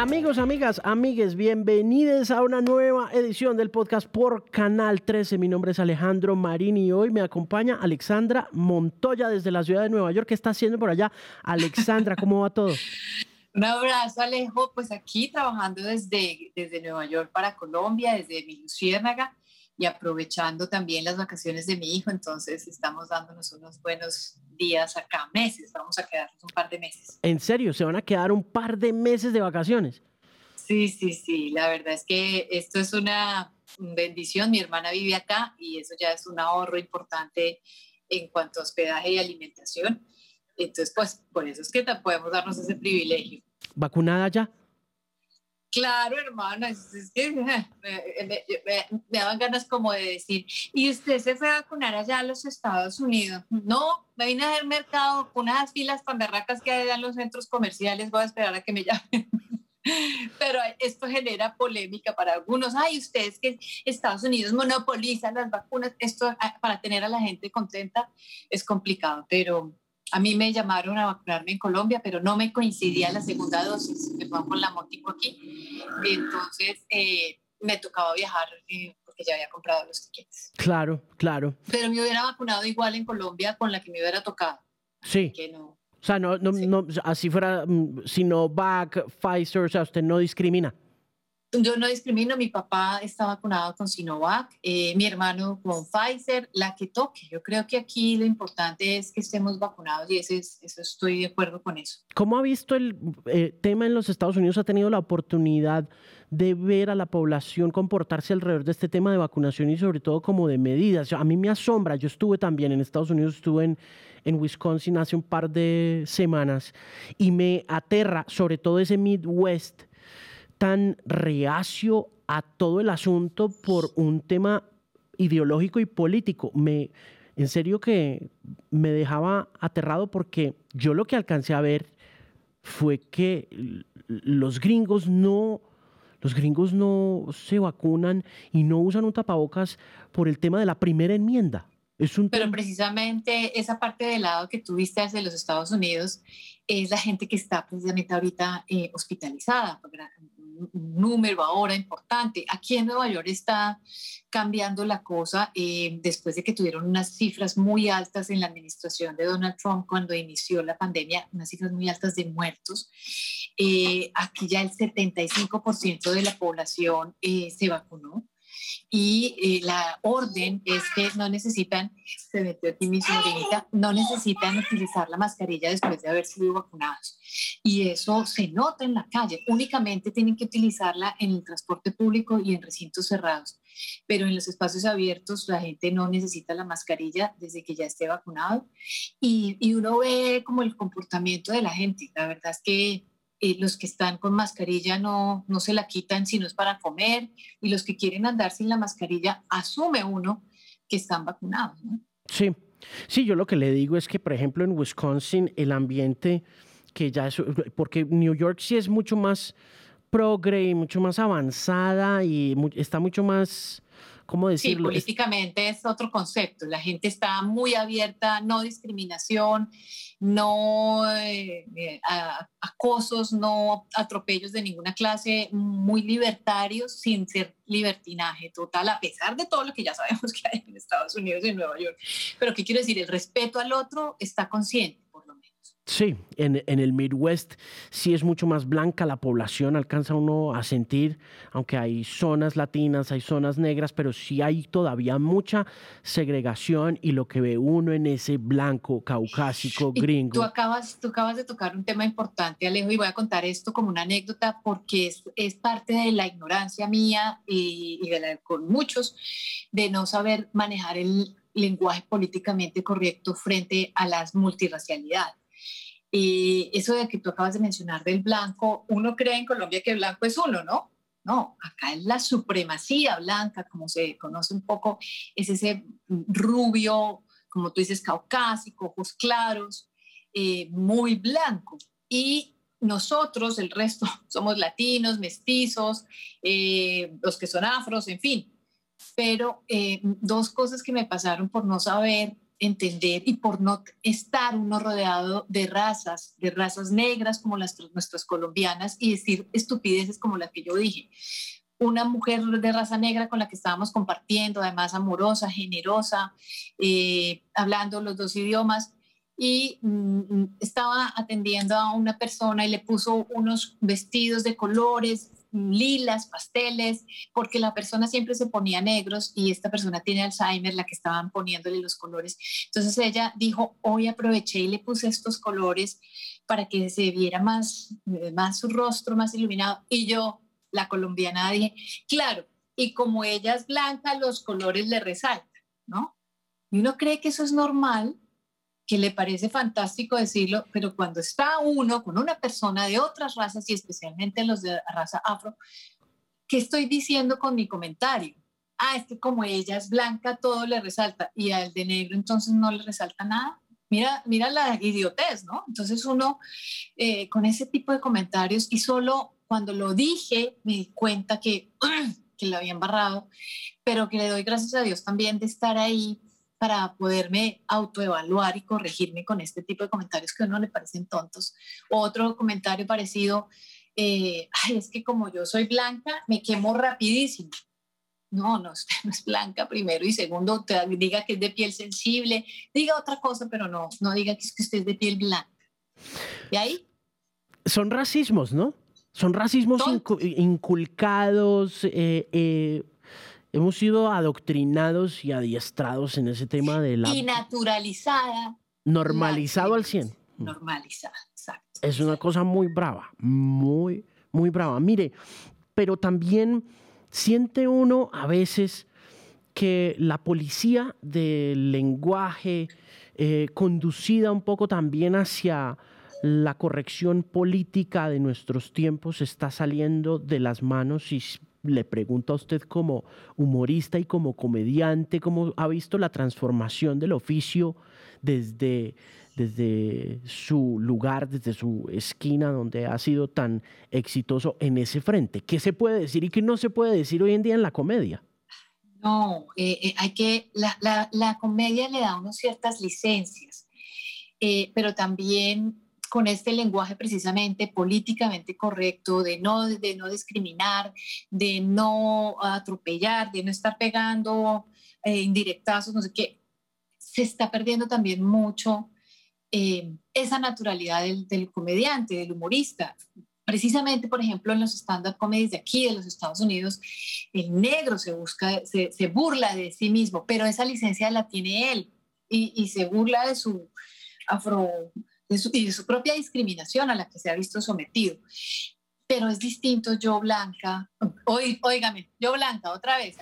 Amigos, amigas, amigues, bienvenidos a una nueva edición del podcast por Canal 13. Mi nombre es Alejandro Marini y hoy me acompaña Alexandra Montoya desde la ciudad de Nueva York. ¿Qué está haciendo por allá? Alexandra, ¿cómo va todo? Un abrazo, Alejo. Pues aquí trabajando desde, desde Nueva York para Colombia, desde mi Luciérnaga y aprovechando también las vacaciones de mi hijo. Entonces estamos dándonos unos buenos días acá, meses. Vamos a quedarnos un par de meses. ¿En serio? ¿Se van a quedar un par de meses de vacaciones? Sí, sí, sí. La verdad es que esto es una bendición. Mi hermana vive acá y eso ya es un ahorro importante en cuanto a hospedaje y alimentación. Entonces, pues por eso es que podemos darnos ese privilegio. ¿Vacunada ya? Claro, hermano, es, que me, daban ganas como de decir, ¿y usted se fue a vacunar allá a los Estados Unidos? No, me vine a ver mercado unas filas tan berracas que hay en los centros comerciales, voy a esperar a que me llamen. Pero esto genera polémica para algunos. Ay, ustedes que Estados Unidos monopoliza las vacunas, esto ah, para tener a la gente contenta es complicado, pero a mí me llamaron a vacunarme en Colombia, pero no me coincidía la segunda dosis, me fue con la motico aquí. Entonces eh, me tocaba viajar eh, porque ya había comprado los tickets. Claro, claro. Pero me hubiera vacunado igual en Colombia con la que me hubiera tocado. Sí. Que no. O sea, no, no, no, así fuera mm, Sinovac, Pfizer, o sea, usted no discrimina. Yo no discrimino, mi papá está vacunado con Sinovac, eh, mi hermano con Pfizer, la que toque. Yo creo que aquí lo importante es que estemos vacunados y ese eso estoy de acuerdo con eso. ¿Cómo ha visto el eh, tema en los Estados Unidos? ¿Ha tenido la oportunidad de ver a la población comportarse alrededor de este tema de vacunación y sobre todo como de medidas? A mí me asombra, yo estuve también en Estados Unidos, estuve en, en Wisconsin hace un par de semanas y me aterra sobre todo ese Midwest tan reacio a todo el asunto por un tema ideológico y político. Me, en serio que me dejaba aterrado porque yo lo que alcancé a ver fue que los gringos no, los gringos no se vacunan y no usan un tapabocas por el tema de la primera enmienda. Es un Pero precisamente esa parte del lado que tuviste desde los Estados Unidos es la gente que está precisamente ahorita eh, hospitalizada, un número ahora importante. Aquí en Nueva York está cambiando la cosa eh, después de que tuvieron unas cifras muy altas en la administración de Donald Trump cuando inició la pandemia, unas cifras muy altas de muertos. Eh, aquí ya el 75% de la población eh, se vacunó y la orden es que no necesitan, se metió aquí mi sobrinita, no necesitan utilizar la mascarilla después de haber sido vacunados y eso se nota en la calle. Únicamente tienen que utilizarla en el transporte público y en recintos cerrados, pero en los espacios abiertos la gente no necesita la mascarilla desde que ya esté vacunado y, y uno ve como el comportamiento de la gente. La verdad es que eh, los que están con mascarilla no, no se la quitan si no es para comer y los que quieren andar sin la mascarilla asume uno que están vacunados. ¿no? Sí, sí, yo lo que le digo es que, por ejemplo, en Wisconsin el ambiente que ya es, porque New York sí es mucho más progre y mucho más avanzada y está mucho más, ¿cómo decirlo? Sí, políticamente es otro concepto. La gente está muy abierta, no discriminación, no eh, eh, acosos, no atropellos de ninguna clase, muy libertarios sin ser libertinaje total, a pesar de todo lo que ya sabemos que hay en Estados Unidos y en Nueva York. Pero ¿qué quiero decir? El respeto al otro está consciente Sí, en, el Midwest sí es mucho más blanca la población, alcanza uno a sentir, aunque hay zonas latinas, hay zonas negras, pero sí hay todavía mucha segregación y lo que ve uno en ese blanco caucásico gringo. Tú acabas, tú acabas de tocar un tema importante, Alejo, y voy a contar esto como una anécdota porque es, es parte de la ignorancia mía y, y de la, con muchos de no saber manejar el lenguaje políticamente correcto frente a las multirracialidades. Y eso de que tú acabas de mencionar del blanco, uno cree en Colombia que blanco es uno, ¿no? No, acá es la supremacía blanca, como se conoce un poco, es ese rubio, como tú dices, caucásico, ojos claros, eh, muy blanco. Y nosotros, el resto, somos latinos, mestizos, eh, los que son afros, en fin. Pero eh, dos cosas que me pasaron por no saber entender y por no estar uno rodeado de razas, de razas negras como las nuestras colombianas y decir estupideces como las que yo dije. Una mujer de raza negra con la que estábamos compartiendo, además amorosa, generosa, eh, hablando los dos idiomas, y mm, mm, estaba atendiendo a una persona y le puso unos vestidos de colores lilas, pasteles, porque la persona siempre se ponía negros y esta persona tiene Alzheimer, la que estaban poniéndole los colores. Entonces ella dijo, hoy aproveché y le puse estos colores para que se viera más, eh, más su rostro, más iluminado. Y yo, la colombiana, dije, claro, y como ella es blanca, los colores le resaltan, ¿no? Y uno cree que eso es normal, que le parece fantástico decirlo, pero cuando está uno con una persona de otras razas y especialmente los de raza afro, ¿qué estoy diciendo con mi comentario? Ah, es que como ella es blanca, todo le resalta y al de negro entonces no le resalta nada. Mira, mira la idiotez, ¿no? Entonces uno eh, con ese tipo de comentarios y solo cuando lo dije me di cuenta que, que lo había embarrado, pero que le doy gracias a Dios también de estar ahí para poderme autoevaluar y corregirme con este tipo de comentarios que a uno le parecen tontos. Otro comentario parecido, eh, es que como yo soy blanca, me quemo rapidísimo. No, no, usted no es blanca primero y segundo, te diga que es de piel sensible, diga otra cosa, pero no, no diga que, es que usted es de piel blanca. ¿Y ahí? Son racismos, ¿no? Son racismos inculcados, eh, eh, hemos sido adoctrinados y adiestrados en ese tema de la... Y naturalizada. Normalizado al 100. Normalizada, exacto. Es una cosa muy brava, muy, muy brava. Mire, pero también siente uno a veces que la policía del lenguaje, eh, conducida un poco también hacia la corrección política de nuestros tiempos, está saliendo de las manos y le pregunto a usted como humorista y como comediante, ¿cómo ha visto la transformación del oficio desde, desde su lugar, desde su esquina donde ha sido tan exitoso en ese frente? ¿Qué se puede decir y qué no se puede decir hoy en día en la comedia? No, eh, eh, hay que, la, la, comedia le da unos ciertas licencias, eh, pero también con este lenguaje precisamente políticamente correcto, de no, de no discriminar, de no atropellar, de no estar pegando eh, indirectazos, no sé qué, se está perdiendo también mucho eh, esa naturalidad del, comediante, del humorista. Precisamente, por ejemplo, en los stand-up comedies de aquí, de los Estados Unidos, el negro se busca, se, se burla de sí mismo, pero esa licencia la tiene él y, y se burla de su afro y de su propia discriminación a la que se ha visto sometido. Pero es distinto yo blanca, oí, yo blanca otra vez,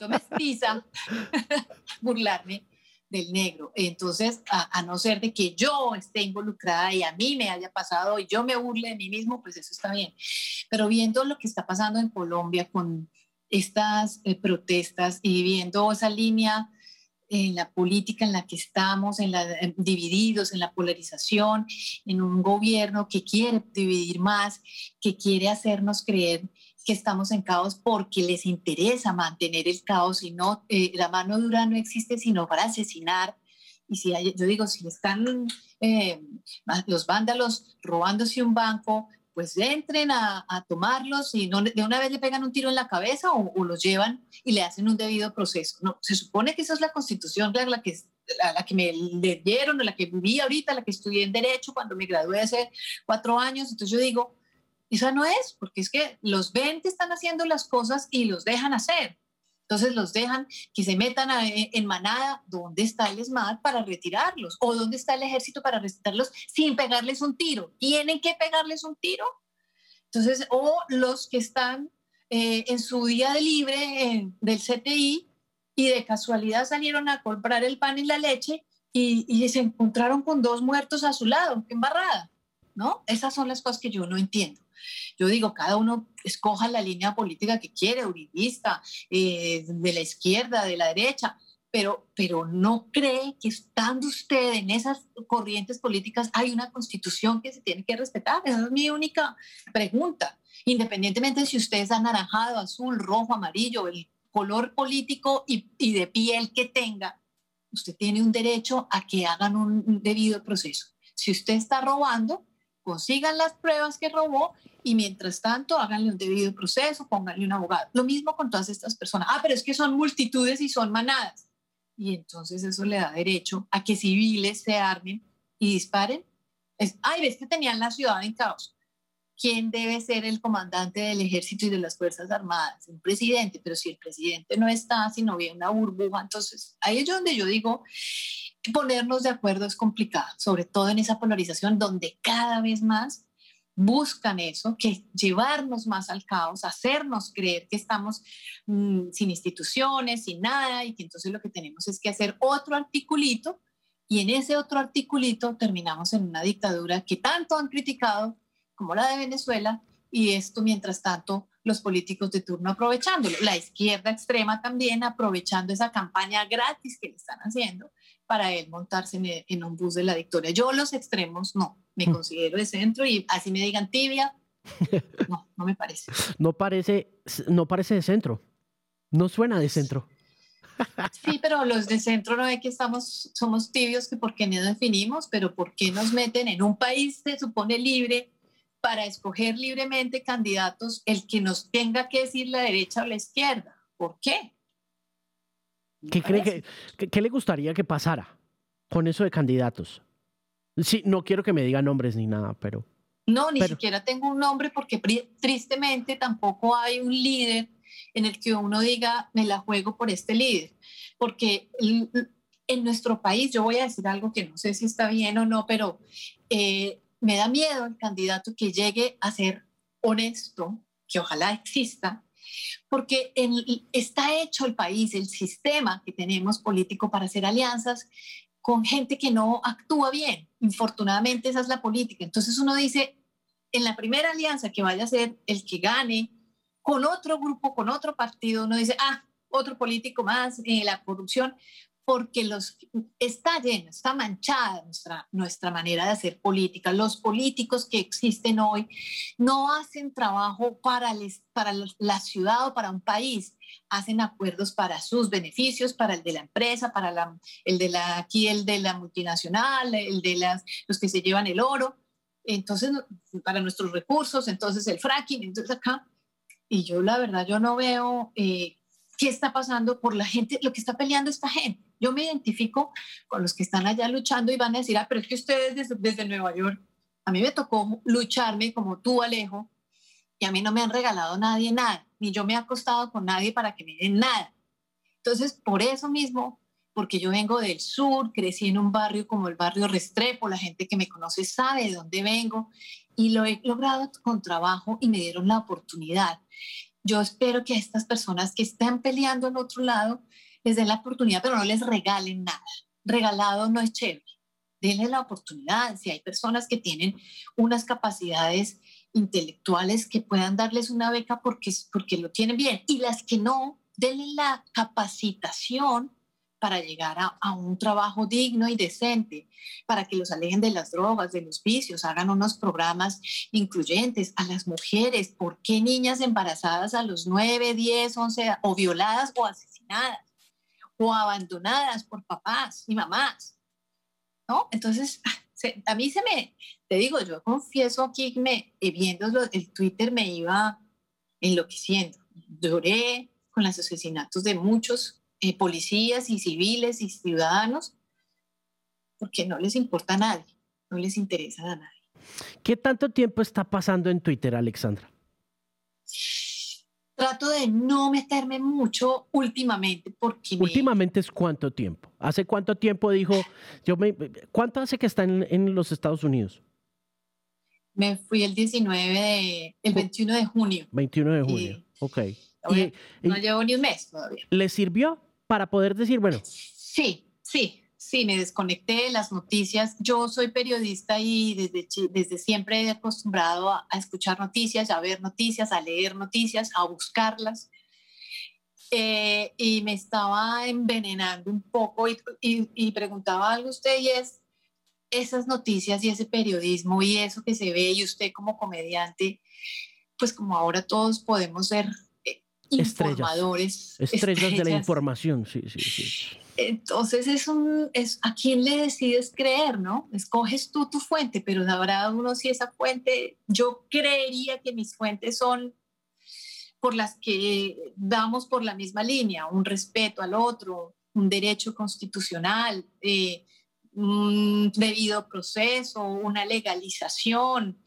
yo mestiza, burlarme del negro. Entonces, a, no ser de que yo esté involucrada y a mí me haya pasado y yo me burle de mí mismo, pues eso está bien. Pero viendo lo que está pasando en Colombia con estas eh, protestas y viendo esa línea en la política en la que estamos, en la, divididos, en la polarización, en un gobierno que quiere dividir más, que quiere hacernos creer que estamos en caos porque les interesa mantener el caos y no, eh, la mano dura no existe sino para asesinar. Y si yo digo, si están eh, los vándalos robándose un banco, pues entren a, tomarlos y no, de una vez le pegan un tiro en la cabeza o, los llevan y le hacen un debido proceso. No, se supone que esa es la constitución, la, la que, la, que me leyeron, la que viví ahorita, la que estudié en Derecho cuando me gradué hace cuatro años. Entonces yo digo, esa no es, porque es que los 20 están haciendo las cosas y los dejan hacer. Entonces los dejan que se metan en manada. ¿Dónde está el ESMAD para retirarlos? ¿O dónde está el ejército para retirarlos sin pegarles un tiro? ¿Tienen que pegarles un tiro? Entonces, o los que están eh, en su día de libre del CTI y de casualidad salieron a comprar el pan y la leche y, y se encontraron con dos muertos a su lado, qué embarrada, ¿no? Esas son las cosas que yo no entiendo. Yo digo, cada uno escoja la línea política que quiere, uribista, eh, de la izquierda, de la derecha, pero, pero no cree que estando usted en esas corrientes políticas hay una constitución que se tiene que respetar. Esa es mi única pregunta. Independientemente de si usted es anaranjado, azul, rojo, amarillo, el color político y, y de piel que tenga, usted tiene un derecho a que hagan un debido proceso. Si usted está robando, consigan las pruebas que robó y mientras tanto háganle un debido proceso, pónganle un abogado. Lo mismo con todas estas personas. Ah, pero es que son multitudes y son manadas. Y entonces eso le da derecho a que civiles se armen y disparen. Es, ay, ves que tenían la ciudad en caos. ¿Quién debe ser el comandante del ejército y de las Fuerzas Armadas? Un presidente, pero si el presidente no está, si no viene una burbuja, entonces ahí es donde yo digo, ponernos de acuerdo es complicado, sobre todo en esa polarización donde cada vez más buscan eso, que llevarnos más al caos, hacernos creer que estamos mm, sin instituciones, sin nada, y que entonces lo que tenemos es que hacer otro articulito, y en ese otro articulito terminamos en una dictadura que tanto han criticado como la de Venezuela, y esto mientras tanto los políticos de turno aprovechándolo, la izquierda extrema también aprovechando esa campaña gratis que le están haciendo para él montarse en, un bus de la victoria. Yo los extremos no, me mm. considero de centro y así me digan tibia, no, no me parece. No parece, no parece de centro, no suena de centro. Sí, pero los de centro no ve que estamos, somos tibios, que por qué no definimos, pero por qué nos meten en un país se supone libre para escoger libremente candidatos el que nos tenga que decir la derecha o la izquierda. ¿Por qué? ¿Qué, cree que, ¿Qué le gustaría que pasara con eso de candidatos? Sí, no quiero que me diga nombres ni nada, pero... No, ni siquiera tengo un nombre porque tristemente tampoco hay un líder en el que uno diga, me la juego por este líder. Porque en nuestro país, yo voy a decir algo que no sé si está bien o no, pero eh, me da miedo el candidato que llegue a ser honesto, que ojalá exista, porque está hecho el país, el sistema que tenemos político para hacer alianzas con gente que no actúa bien. Infortunadamente esa es la política. Entonces uno dice, en la primera alianza que vaya a ser el que gane con otro grupo, con otro partido, uno dice, ah, otro político más, eh, la corrupción, porque los, está lleno, está manchada nuestra, nuestra manera de hacer política. Los políticos que existen hoy no hacen trabajo para, para la ciudad o para un país, hacen acuerdos para sus beneficios, para el de la empresa, para la, el de la, aquí el de la multinacional, el de las, los que se llevan el oro, entonces para nuestros recursos, entonces el fracking, entonces acá. Y yo la verdad, yo no veo eh, qué está pasando por la gente, lo que está peleando esta gente. Yo me identifico con los que están allá luchando y van a decir, ah, pero es que ustedes desde, desde Nueva York, a mí me tocó lucharme como tú, Alejo, y a mí no me han regalado nadie nada, ni yo me he acostado con nadie para que me den nada. Entonces, por eso mismo, porque yo vengo del sur, crecí en un barrio como el barrio Restrepo, la gente que me conoce sabe de dónde vengo y lo he logrado con trabajo y me dieron la oportunidad. Yo espero que a estas personas que están peleando en otro lado les den la oportunidad, pero no les regalen nada. Regalado no es chévere. Denle la oportunidad. Si hay personas que tienen unas capacidades intelectuales que puedan darles una beca porque, porque lo tienen bien. Y las que no, denle la capacitación para llegar a, un trabajo digno y decente, para que los alejen de las drogas, de los vicios, hagan unos programas incluyentes a las mujeres. ¿Por qué niñas embarazadas a los 9, 10, 11 o violadas o asesinadas? o abandonadas por papás y mamás, ¿no? Entonces, a mí se me, te digo, yo confieso aquí me, eh, viendo el Twitter me iba enloqueciendo. Lloré con los asesinatos de muchos eh, policías y civiles y ciudadanos, porque no les importa a nadie, no les interesa a nadie. ¿Qué tanto tiempo está pasando en Twitter, Alexandra? trato de no meterme mucho últimamente porque... Últimamente es cuánto tiempo. ¿Hace cuánto tiempo dijo, yo me, cuánto hace que está en, los Estados Unidos? Me fui el 19 de, el 21 de junio. 21 de junio, ok. no llevo ni un mes todavía. ¿Le sirvió para poder decir, bueno? Sí, sí, Sí, me desconecté de las noticias. Yo soy periodista y desde, desde siempre he acostumbrado a, escuchar noticias, a ver noticias, a leer noticias, a buscarlas. Eh, y me estaba envenenando un poco y, y, preguntaba algo usted y es esas noticias y ese periodismo y eso que se ve y usted como comediante, pues como ahora todos podemos ser informadores. Estrellas, de la información, sí, sí, sí. Entonces es un, es a quién le decides creer, ¿no? Escoges tú tu fuente, pero habrá uno si esa fuente, yo creería que mis fuentes son por las que damos por la misma línea, un respeto al otro, un derecho constitucional, eh, un debido proceso, una legalización,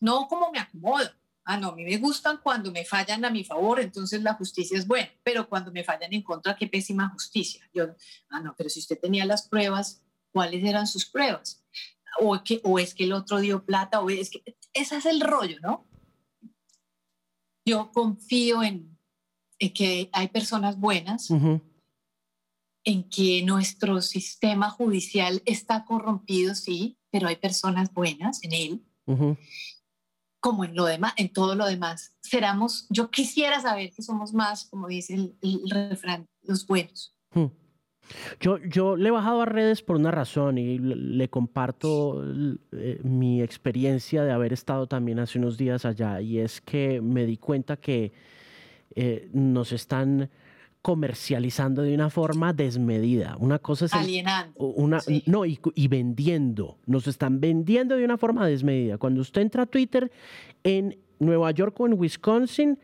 no como me acomodo. Ah, no, a mí me gustan cuando me fallan a mi favor, entonces la justicia es buena, pero cuando me fallan en contra, qué pésima justicia. Yo, ah, no, pero si usted tenía las pruebas, ¿cuáles eran sus pruebas? O, que, o es que el otro dio plata, o es que ese es el rollo, ¿no? Yo confío en, que hay personas buenas, en que nuestro sistema judicial está corrompido, sí, pero hay personas buenas en él como en lo demás, en todo lo demás. Seramos, yo quisiera saber que somos más, como dice el, refrán, los buenos. Hmm. Yo, yo le he bajado a redes por una razón y le, comparto eh, mi experiencia de haber estado también hace unos días allá y es que me di cuenta que eh, nos están comercializando de una forma desmedida. Una cosa es... Alienando. Una, No, y, y, vendiendo. Nos están vendiendo de una forma desmedida. Cuando usted entra a Twitter en Nueva York o en Wisconsin,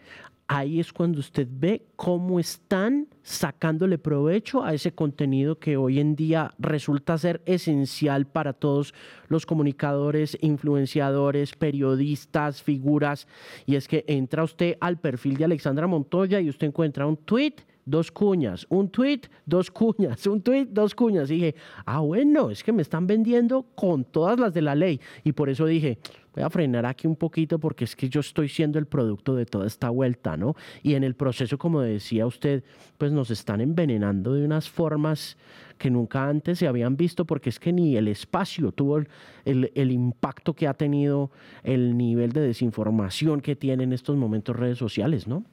ahí es cuando usted ve cómo están sacándole provecho a ese contenido que hoy en día resulta ser esencial para todos los comunicadores, influenciadores, periodistas, figuras. Y es que entra usted al perfil de Alexandra Montoya y usted encuentra un tweet dos cuñas, un tweet, dos cuñas, un tweet, dos cuñas. Y dije, ah, bueno, es que me están vendiendo con todas las de la ley. Y por eso dije, voy a frenar aquí un poquito porque es que yo estoy siendo el producto de toda esta vuelta, ¿no? Y en el proceso, como decía usted, pues nos están envenenando de unas formas que nunca antes se habían visto porque es que ni el espacio tuvo el, el impacto que ha tenido el nivel de desinformación que tienen en estos momentos redes sociales, ¿no?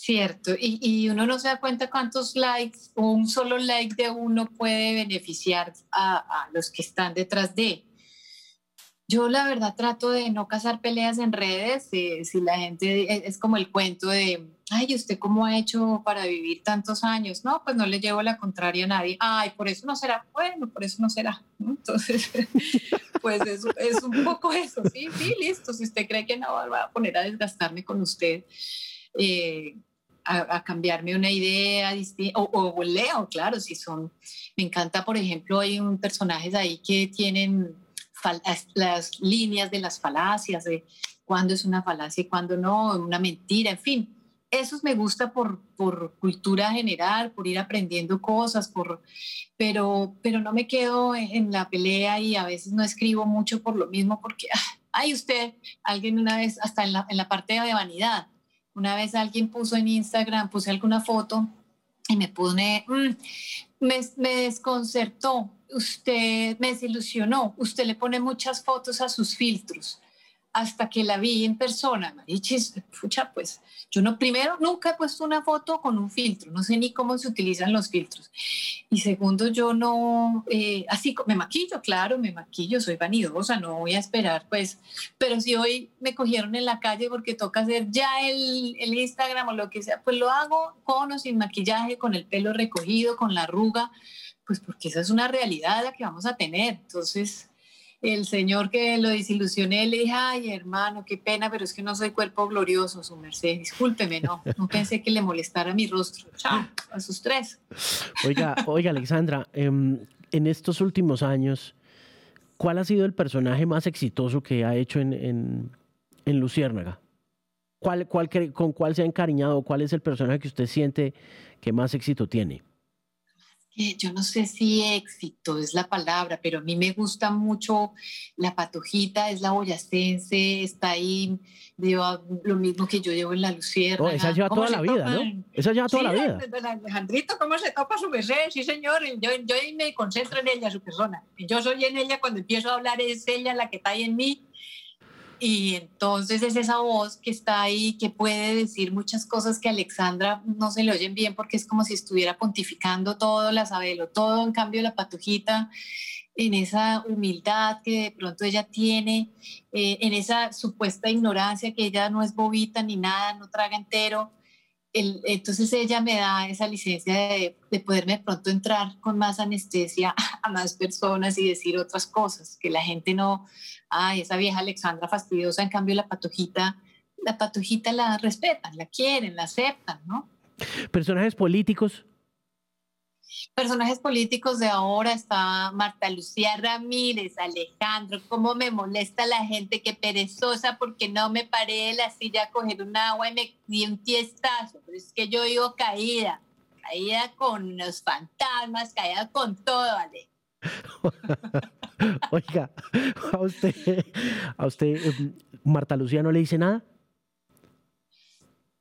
Cierto, y, uno no se da cuenta cuántos likes un solo like de uno puede beneficiar a, los que están detrás de. Yo la verdad trato de no cazar peleas en redes, eh, si la gente es, como el cuento de, ay, ¿usted cómo ha hecho para vivir tantos años? No, pues no le llevo la contraria a nadie. Ay, por eso no será. Bueno, por eso no será. Entonces, pues es, es un poco eso, sí, sí, listo. Si usted cree que no va a poner a desgastarme con usted, eh, a, cambiarme una idea distinta, o, leo, claro, si son, me encanta, por ejemplo, hay un personajes ahí que tienen las líneas de las falacias, de cuándo es una falacia y cuándo no, una mentira, en fin. Eso me gusta por, por cultura general, por ir aprendiendo cosas, por, pero, pero no me quedo en la pelea y a veces no escribo mucho por lo mismo, porque, ay, usted, alguien una vez, hasta en la, en la parte de vanidad, una vez alguien puso en Instagram, puse alguna foto y me pone, mm, me, me, desconcertó, usted me desilusionó, usted le pone muchas fotos a sus filtros hasta que la vi en persona. Marichis, pucha, pues yo no, primero, nunca he puesto una foto con un filtro, no sé ni cómo se utilizan los filtros. Y segundo, yo no, eh, así me maquillo, claro, me maquillo, soy vanidosa, no voy a esperar, pues, pero si hoy me cogieron en la calle porque toca hacer ya el, Instagram o lo que sea, pues lo hago con o sin maquillaje, con el pelo recogido, con la arruga, pues porque esa es una realidad la que vamos a tener. Entonces, el señor que lo desilusioné le dije, ay hermano, qué pena, pero es que no soy cuerpo glorioso, su merced, discúlpeme, no, no pensé que le molestara mi rostro. Chao, a sus tres. Oiga, oiga Alexandra, em, en, estos últimos años, ¿cuál ha sido el personaje más exitoso que ha hecho en, en, en Luciérnaga? ¿Cuál, cuál, ¿Con cuál se ha encariñado? ¿Cuál es el personaje que usted siente que más éxito tiene? Yo no sé si éxito es la palabra, pero a mí me gusta mucho la patojita, es la boyacense, está ahí, lleva lo mismo que yo llevo en la lucierna. Oh, esa lleva toda la vida, ¿no? Esa lleva toda la vida. Alejandrito, ¿cómo se topa su bebé? Sí, señor, yo, yo me concentro en ella, su persona. Yo soy en ella, cuando empiezo a hablar es ella la que está ahí en mí y entonces es esa voz que está ahí, que puede decir muchas cosas que a Alexandra no se le oyen bien porque es como si estuviera pontificando todo, la sabelo todo, en cambio la patujita en esa humildad que de pronto ella tiene, eh, en esa supuesta ignorancia que ella no es bobita ni nada, no traga entero, entonces ella me da esa licencia de, de, poderme de pronto entrar con más anestesia a más personas y decir otras cosas, que la gente no, ay, esa vieja Alexandra fastidiosa, en cambio la patojita, la patojita la respetan, la quieren, la aceptan, ¿no? Personajes políticos Personajes políticos de ahora está Marta Lucía Ramírez, Alejandro, cómo me molesta la gente que perezosa porque no me paré de la silla a coger un agua y me di un tiestazo, es que yo vivo caída, caída con los fantasmas, caída con todo, Ale. Oiga, a usted, a usted, em, Marta Lucía no le dice nada.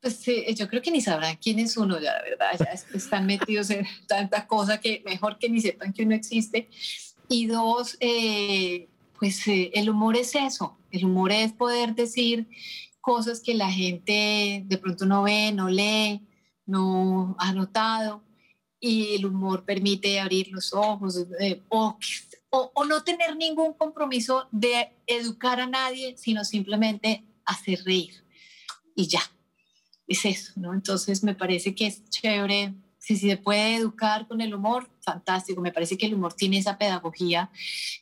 Pues yo creo que ni sabrán quién es uno, ya la verdad, ya están metidos en tanta cosa que mejor que ni sepan que uno existe. Y dos, eh, pues eh, el humor es eso, el humor es poder decir cosas que la gente de pronto no ve, no lee, no ha notado, y el humor permite abrir los ojos eh, o, o no tener ningún compromiso de educar a nadie, sino simplemente hacer reír y ya es eso, ¿no? Entonces me parece que es chévere, si se puede educar con el humor, fantástico, me parece que el humor tiene esa pedagogía.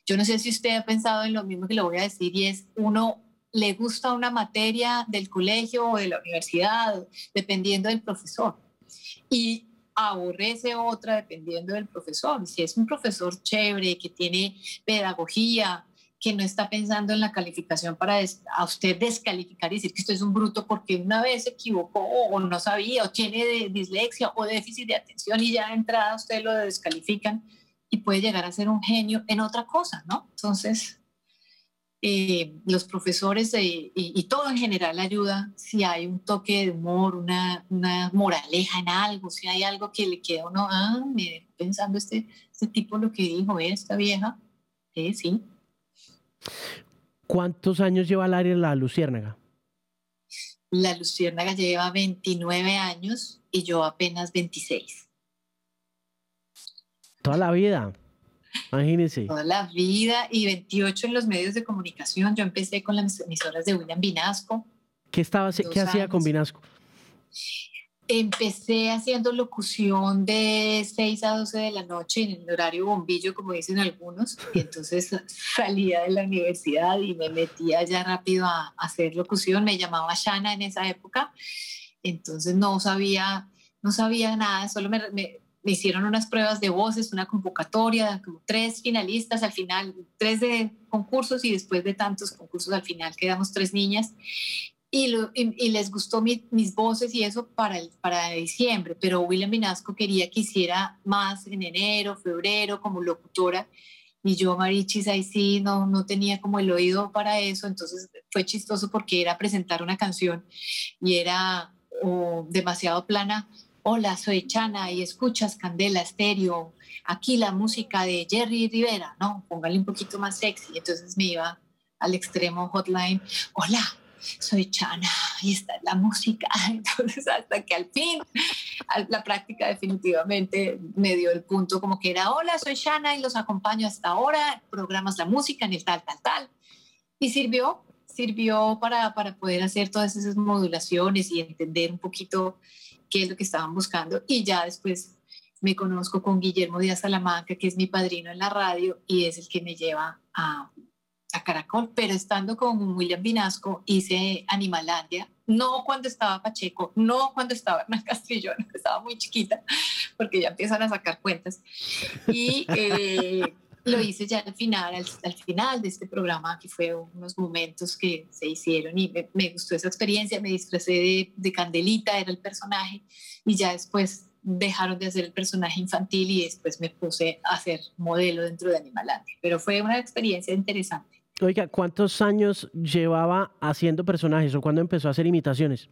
Yo no sé si usted ha pensado en lo mismo que le voy a decir y es uno le gusta una materia del colegio o de la universidad, dependiendo del profesor. Y aborrece otra dependiendo del profesor. Si es un profesor chévere, que tiene pedagogía, que no está pensando en la calificación para a usted descalificar y decir que usted es un bruto porque una vez se equivocó o no sabía o tiene dislexia o déficit de atención y ya de entrada usted lo descalifican y puede llegar a ser un genio en otra cosa, ¿no? Entonces, eh, los profesores y, todo en general ayuda si hay un toque de humor, una, una, moraleja en algo, si hay algo que le queda uno, ah, me pensando este, este tipo lo que dijo esta vieja, eh, sí, ¿Cuántos años lleva al área la Luciérnaga? La Luciérnaga lleva 29 años y yo apenas 26. Toda la vida. Imagínense. Toda la vida y 28 en los medios de comunicación. Yo empecé con las emisoras de William Vinasco. ¿Qué, estaba, ¿qué hacía con Vinasco? Empecé haciendo locución de 6 a 12 de la noche en el horario bombillo, como dicen algunos, y entonces salía de la universidad y me metía ya rápido a, hacer locución. Me llamaba Shana en esa época, entonces no sabía, no sabía nada, solo me, me, hicieron unas pruebas de voces, una convocatoria, como tres finalistas al final, tres de concursos y después de tantos concursos al final quedamos tres niñas y, les gustó mis voces y eso para, el, para diciembre, pero William Vinasco quería que hiciera más en enero, febrero, como locutora, y yo, Marichis, ahí sí no, no tenía como el oído para eso, entonces fue chistoso porque era presentar una canción y era demasiado plana. Hola, soy Chana y escuchas Candela Estéreo. Aquí la música de Jerry Rivera, ¿no? Póngale un poquito más sexy. Entonces me iba al extremo hotline. Hola, soy Chana y está la música. Entonces, hasta que al fin la práctica definitivamente me dio el punto como que era, hola, soy Chana y los acompaño hasta ahora, programas la música en el tal, tal, tal. Y sirvió, sirvió para, para poder hacer todas esas modulaciones y entender un poquito qué es lo que estaban buscando. Y ya después me conozco con Guillermo Díaz Salamanca, que es mi padrino en la radio y es el que me lleva a a Caracol, pero estando con William Vinasco hice Animalandia, no cuando estaba Pacheco, no cuando estaba Hernán Castrillón, estaba muy chiquita, porque ya empiezan a sacar cuentas. Y eh, lo hice ya al final, al, final de este programa, que fue unos momentos que se hicieron y me, gustó esa experiencia, me disfrazé de, de, Candelita, era el personaje, y ya después dejaron de hacer el personaje infantil y después me puse a hacer modelo dentro de Animalandia. Pero fue una experiencia interesante. Oiga, ¿cuántos años llevaba haciendo personajes o cuándo empezó a hacer imitaciones?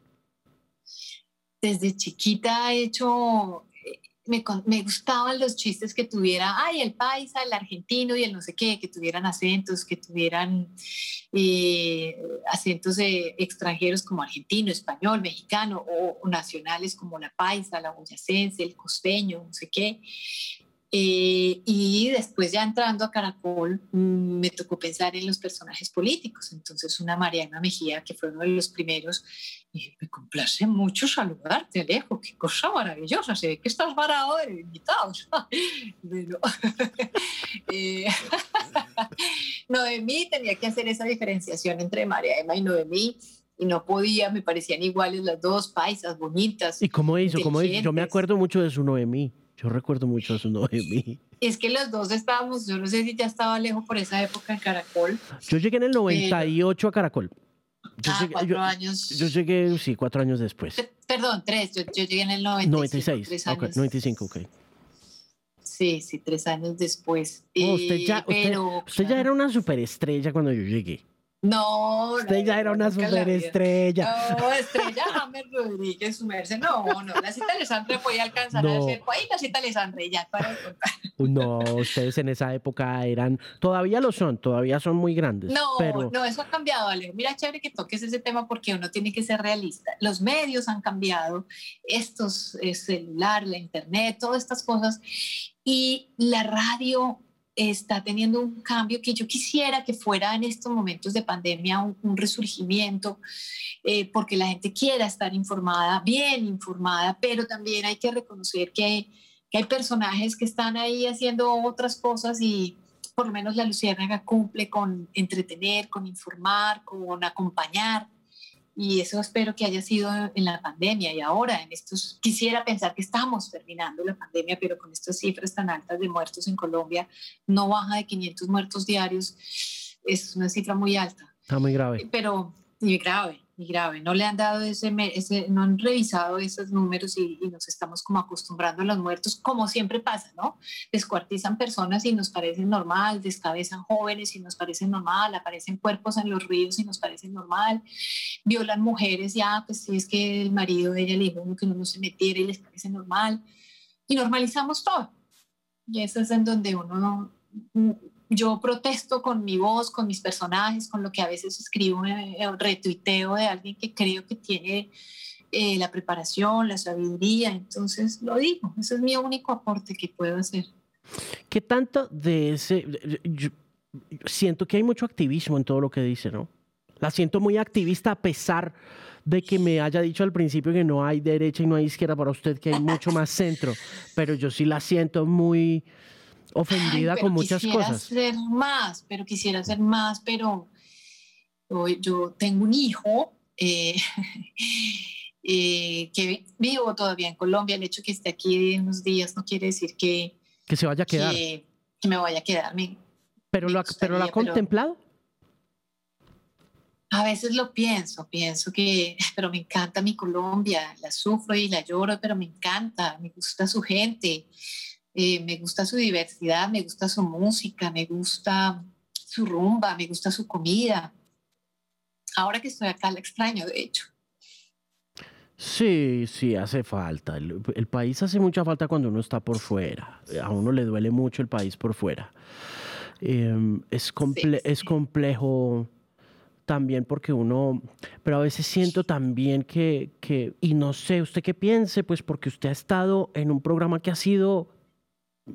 Desde chiquita he hecho, eh, me, gustaban los chistes que tuviera, ay, el paisa, el argentino y el no sé qué, que tuvieran acentos, que tuvieran eh, acentos extranjeros como argentino, español, mexicano o, nacionales como la paisa, la boyacense, el costeño, no sé qué. Eh, y después ya entrando a Caracol, mm, me tocó pensar en los personajes políticos. Entonces una Mariana Mejía, que fue uno de los primeros, y me complace mucho saludarte, Alejo, qué cosa maravillosa, se ve que estás varado de invitados. bueno, eh, Noemí tenía que hacer esa diferenciación entre María Emma y Noemí y no podía, me parecían iguales las dos, paisas, bonitas. ¿Y cómo hizo? ¿Cómo hizo? Yo me acuerdo mucho de su Noemí. Yo recuerdo mucho de su Noemí. Es que los dos estábamos, yo no sé si ya estaba lejos por esa época en Caracol. Yo llegué en el 98 a Caracol. Yo ah, llegué, cuatro años. Yo llegué, sí, cuatro años después. Perdón, tres. Yo, llegué en el 96. 96, ok, 95, ok. Sí, sí, tres años después. Oh, usted ya, usted ya era una superestrella cuando yo llegué. No, Usted ya era una superestrella. No, estrella James Rodríguez, su merced. No, no, la cita Alessandra podía alcanzar a ser. Ahí la cita Alessandra ya para. No, ustedes en esa época eran, todavía lo son, todavía son muy grandes. No, pero... no, eso ha cambiado, Alejo. Mira, chévere que toques ese tema porque uno tiene que ser realista. Los medios han cambiado, estos, el celular, la internet, todas estas cosas. Y la radio está teniendo un cambio que yo quisiera que fuera en estos momentos de pandemia un, resurgimiento, eh, porque la gente quiera estar informada, bien informada, pero también hay que reconocer que, que, hay personajes que están ahí haciendo otras cosas y por lo menos la Luciérnaga cumple con entretener, con informar, con acompañar y eso espero que haya sido en la pandemia y ahora en estos quisiera pensar que estamos terminando la pandemia pero con estas cifras tan altas de muertos en Colombia no baja de 500 muertos diarios es una cifra muy alta. Está muy grave. Pero muy grave y grave. No le han dado ese, no han revisado esos números y, nos estamos como acostumbrando a los muertos, como siempre pasa, ¿no? Descuartizan personas y nos parecen normal, descabezan jóvenes y nos parece normal, aparecen cuerpos en los ríos y nos parece normal, violan mujeres, ya, pues si es que el marido de ella le dijo que no se metiera y les parece normal, y normalizamos todo. Y eso es en donde uno yo protesto con mi voz, con mis personajes, con lo que a veces escribo, eh, retuiteo de alguien que creo que tiene eh, la preparación, la sabiduría, entonces lo digo, ese es mi único aporte que puedo hacer. ¿Qué tanto de ese... Siento que hay mucho activismo en todo lo que dice, ¿no? La siento muy activista a pesar de que me haya dicho al principio que no hay derecha y no hay izquierda para usted, que hay mucho más centro, pero yo sí la siento muy ofendida con muchas cosas. Quisiera ser más, pero quisiera ser más, pero yo tengo un hijo eh, eh, que vivo todavía en Colombia. El hecho de que esté aquí unos días no quiere decir que... Que se vaya a quedar. Que, me vaya a quedar. pero, lo, pero lo ha contemplado. A veces lo pienso, pienso que, pero me encanta mi Colombia, la sufro y la lloro, pero me encanta, me gusta su gente, eh, me gusta su diversidad, me gusta su música, me gusta su rumba, me gusta su comida. Ahora que estoy acá la extraño, de hecho. Sí, sí, hace falta. El, país hace mucha falta cuando uno está por fuera. A uno le duele mucho el país por fuera. Em, es, es complejo también porque uno, pero a veces siento también que, que, y no sé, usted qué piense, pues porque usted ha estado en un programa que ha sido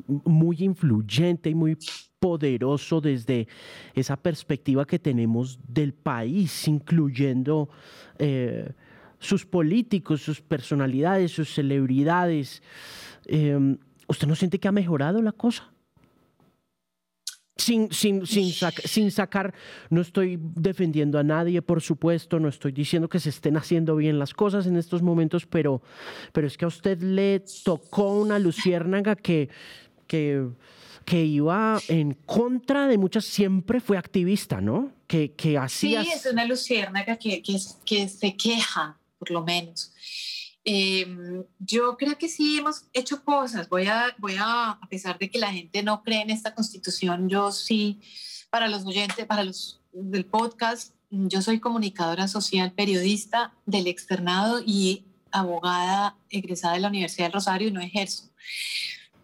muy influyente y muy poderoso desde esa perspectiva que tenemos del país, incluyendo eh, sus políticos, sus personalidades, sus celebridades. Em, ¿Usted no siente que ha mejorado la cosa? Sin, sin, sin, sin, sacar, no estoy defendiendo a nadie, por supuesto, no estoy diciendo que se estén haciendo bien las cosas en estos momentos, pero, pero es que a usted le tocó una luciérnaga que, que, que iba en contra de muchas, siempre fue activista, ¿no? Que, que hacía... Sí, es una luciérnaga que, que, que se queja, por lo menos. Em, yo creo que sí hemos hecho cosas. Voy a, voy a, a pesar de que la gente no cree en esta constitución, yo sí, para los oyentes, para los del podcast, yo soy comunicadora social, periodista del externado y abogada egresada de la Universidad del Rosario y no ejerzo.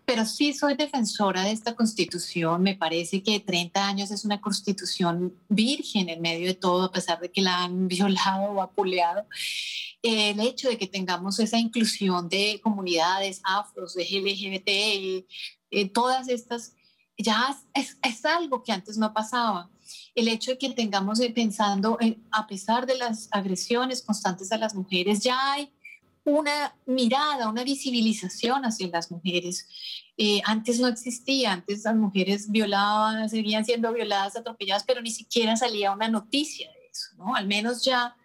Pero sí soy defensora de esta constitución. Me parece que 30 años es una constitución virgen en medio de todo, a pesar de que la han violado o apuleado el hecho de que tengamos esa inclusión de comunidades afros, de LGBT, eh, todas estas, ya es, es, algo que antes no pasaba. El hecho de que tengamos eh, pensando, a pesar de las agresiones constantes a las mujeres, ya hay una mirada, una visibilización hacia las mujeres. Eh, antes no existía, antes las mujeres violaban, seguían siendo violadas, atropelladas, pero ni siquiera salía una noticia de eso, ¿no? Al menos ya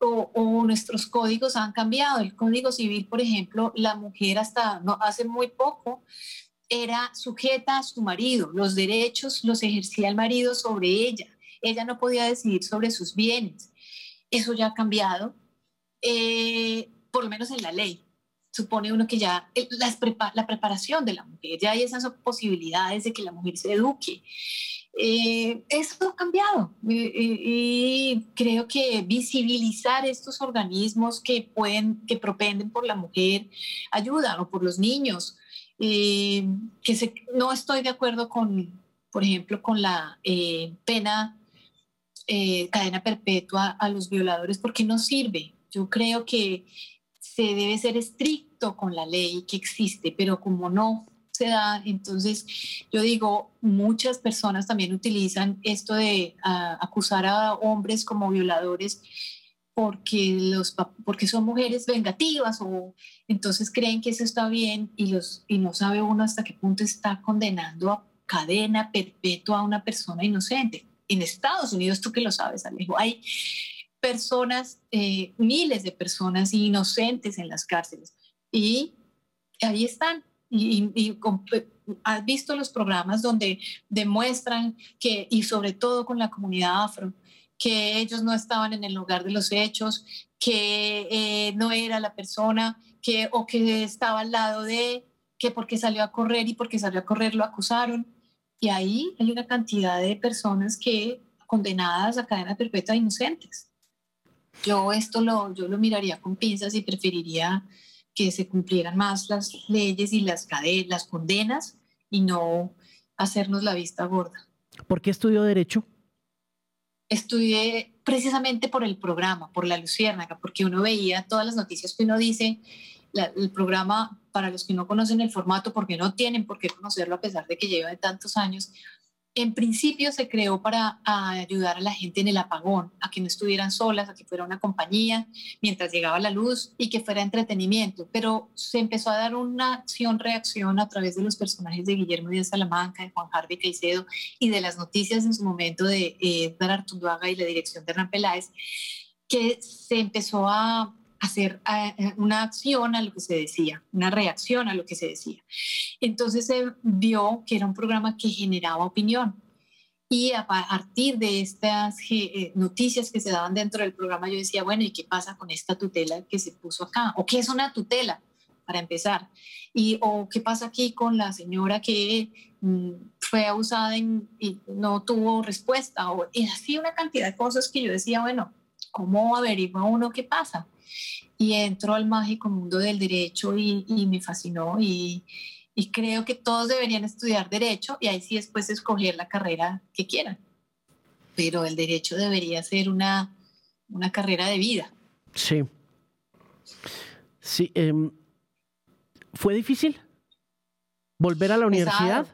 o, nuestros códigos han cambiado. El Código Civil, por ejemplo, la mujer hasta no, hace muy poco era sujeta a su marido, los derechos los ejercía el marido sobre ella, ella no podía decidir sobre sus bienes. Eso ya ha cambiado, eh, por lo menos en la ley. Supone uno que ya la, la preparación de la mujer, ya hay esas posibilidades de que la mujer se eduque, eh, eso ha cambiado y creo que visibilizar estos organismos que pueden, que propenden por la mujer ayuda o por los niños. Eh, que se, no estoy de acuerdo con, por ejemplo, con la eh, pena cadena perpetua a los violadores porque no sirve. Yo creo que se debe ser estricto con la ley que existe, pero como no se da. Entonces, yo digo, muchas personas también utilizan esto de ah, acusar a hombres como violadores porque, los, porque son mujeres vengativas o entonces creen que eso está bien y, los, y no sabe uno hasta qué punto está condenando a cadena perpetua a una persona inocente. En Estados Unidos, tú que lo sabes, Alejo, hay personas, eh, miles de personas inocentes en las cárceles y ahí están y, has visto los programas donde demuestran que, y sobre todo con la comunidad afro, que ellos no estaban en el lugar de los hechos, que eh, no era la persona, que, o que estaba al lado de, que porque salió a correr y porque salió a correr lo acusaron. Y ahí hay una cantidad de personas que condenadas a cadena perpetua inocentes. Yo esto lo, yo lo miraría con pinzas y preferiría que se cumplieran más las leyes y las, las condenas y no hacernos la vista gorda. ¿Por qué estudió Derecho? Estudié precisamente por el programa, por la Luciérnaga, porque uno veía todas las noticias que uno dice, el programa, para los que no conocen el formato, porque no tienen por qué conocerlo a pesar de que lleva de tantos años, en principio se creó para ayudar a la gente en el apagón, a que no estuvieran solas, a que fuera una compañía mientras llegaba la luz y que fuera entretenimiento. Pero se empezó a dar una acción-reacción a través de los personajes de Guillermo Díaz Salamanca, de Juan Harvey Caicedo y de las noticias en su momento de eh, Edgar Artunduaga y la dirección de Hernán Peláez, que se empezó a hacer eh, una acción a lo que se decía, una reacción a lo que se decía. Entonces se vio que era un programa que generaba opinión. Y a partir de estas eh, noticias que se daban dentro del programa, yo decía, bueno, ¿y qué pasa con esta tutela que se puso acá? ¿O qué es una tutela, para empezar? ¿Y o qué pasa aquí con la señora que mm, fue abusada y no tuvo respuesta? O, y así una cantidad de cosas que yo decía, bueno, ¿cómo averigua uno qué pasa? Y entro al mágico mundo del derecho y, me fascinó y, creo que todos deberían estudiar derecho y ahí sí después escoger la carrera que quieran. Pero el derecho debería ser una, una carrera de vida. Sí. Sí. Em, ¿Fue difícil volver a la universidad?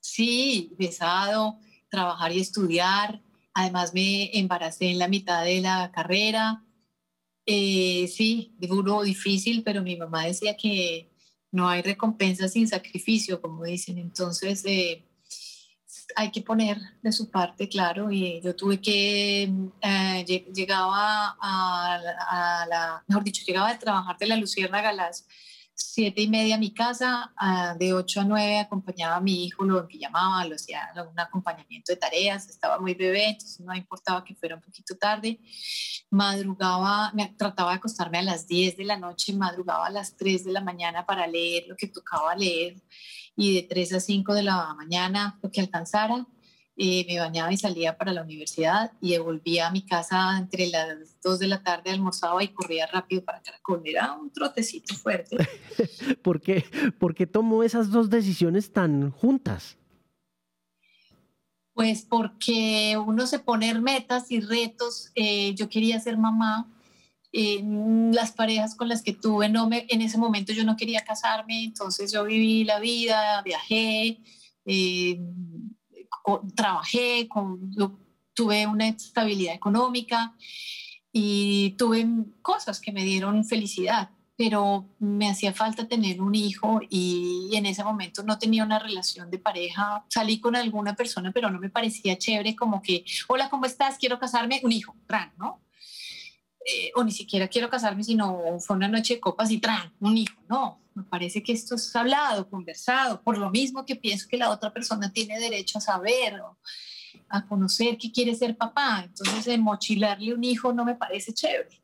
Sí, pesado, trabajar y estudiar. Además me embaracé en la mitad de la carrera eh, sí, duro, difícil, pero mi mamá decía que no hay recompensa sin sacrificio, como dicen. Entonces, eh, hay que poner de su parte, claro, y yo tuve que, eh, llegaba a, a, la, mejor dicho, llegaba a trabajar de la Luciérnaga a siete y media a mi casa, de ocho a nueve acompañaba a mi hijo, lo que llamaba, lo hacía un acompañamiento de tareas, estaba muy bebé, entonces no importaba que fuera un poquito tarde. Madrugaba, me, trataba de acostarme a las 10 de la noche, madrugaba a las 3 de la mañana para leer lo que tocaba leer y de 3 a 5 de la mañana lo que alcanzara eh, me bañaba y salía para la universidad y volvía a mi casa entre las 2 de la tarde, almorzaba y corría rápido para Caracol. Era un trotecito fuerte. ¿Por qué, ¿Por qué tomó esas dos decisiones tan juntas? Pues porque uno se pone metas y retos. Eh, yo quería ser mamá Eh, las parejas con las que tuve, no me, en ese momento yo no quería casarme, entonces yo viví la vida, viajé, eh, trabajé, con, tuve una estabilidad económica y tuve cosas que me dieron felicidad pero me hacía falta tener un hijo y en ese momento no tenía una relación de pareja. Salí con alguna persona, pero no me parecía chévere como que, hola, ¿cómo estás? Quiero casarme, un hijo, tran, ¿no? Eh, o ni siquiera quiero casarme, sino fue una noche de copas y tran, un hijo, no. Me parece que esto es hablado, conversado, por lo mismo que pienso que la otra persona tiene derecho a saber o a conocer que quiere ser papá. Entonces, mochilarle un hijo no me parece chévere.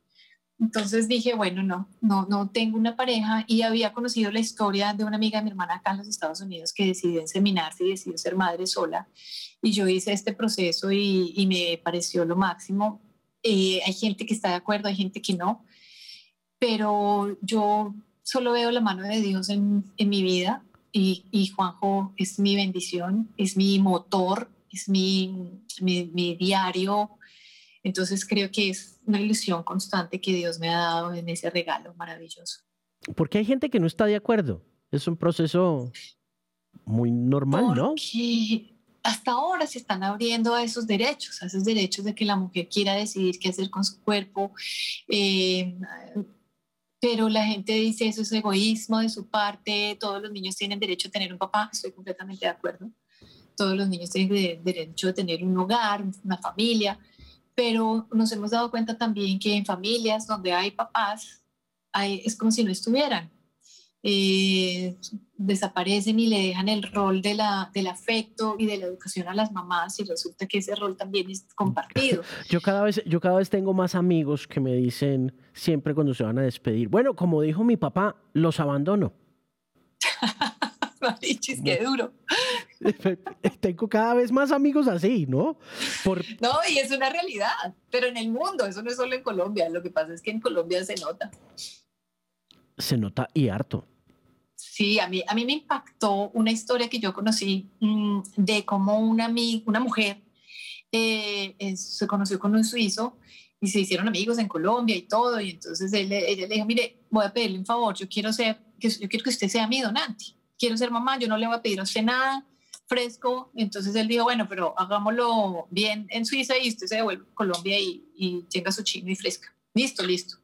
Entonces dije, bueno, no, no, no tengo una pareja y había conocido la historia de una amiga de mi hermana acá en los Estados Unidos que decidió inseminarse y decidió ser madre sola. Y yo hice este proceso y, y me pareció lo máximo. Eh, hay gente que está de acuerdo, hay gente que no, pero yo solo veo la mano de Dios en, en mi vida y, y, Juanjo es mi bendición, es mi motor, es mi, mi, mi diario. Entonces creo que es una ilusión constante que Dios me ha dado en ese regalo maravilloso. Porque hay gente que no está de acuerdo. Es un proceso muy normal, ¿no? Hasta ahora se están abriendo a esos derechos, a esos derechos de que la mujer quiera decidir qué hacer con su cuerpo. Eh, pero la gente dice eso es egoísmo de su parte, todos los niños tienen derecho a tener un papá, estoy completamente de acuerdo. Todos los niños tienen derecho a tener un hogar, una familia, pero nos hemos dado cuenta también que en familias donde hay papás, hay, es como si no estuvieran. Eh, desaparecen y le dejan el rol de la, del afecto y de la educación a las mamás y resulta que ese rol también es compartido. Yo cada vez, yo cada vez tengo más amigos que me dicen siempre cuando se van a despedir, bueno, como dijo mi papá, los abandono. Marichis, qué duro. Tengo cada vez más amigos así, ¿no? Por... No, y es una realidad, pero en el mundo, eso no es solo en Colombia, lo que pasa es que en Colombia se nota. Se nota y harto. Sí, a mí, a mí me impactó una historia que yo conocí mm, de cómo una, una mujer eh, se conoció con un suizo y se hicieron amigos en Colombia y todo, y entonces él, ella le dijo, mire, voy a pedirle un favor, yo quiero, ser, yo quiero que usted sea mi donante quiero ser mamá, yo no le voy a pedir a usted nada fresco. Entonces él dijo, bueno, pero hagámoslo bien en Suiza y usted se devuelve a Colombia y, y tenga su chino y fresca. Listo, listo.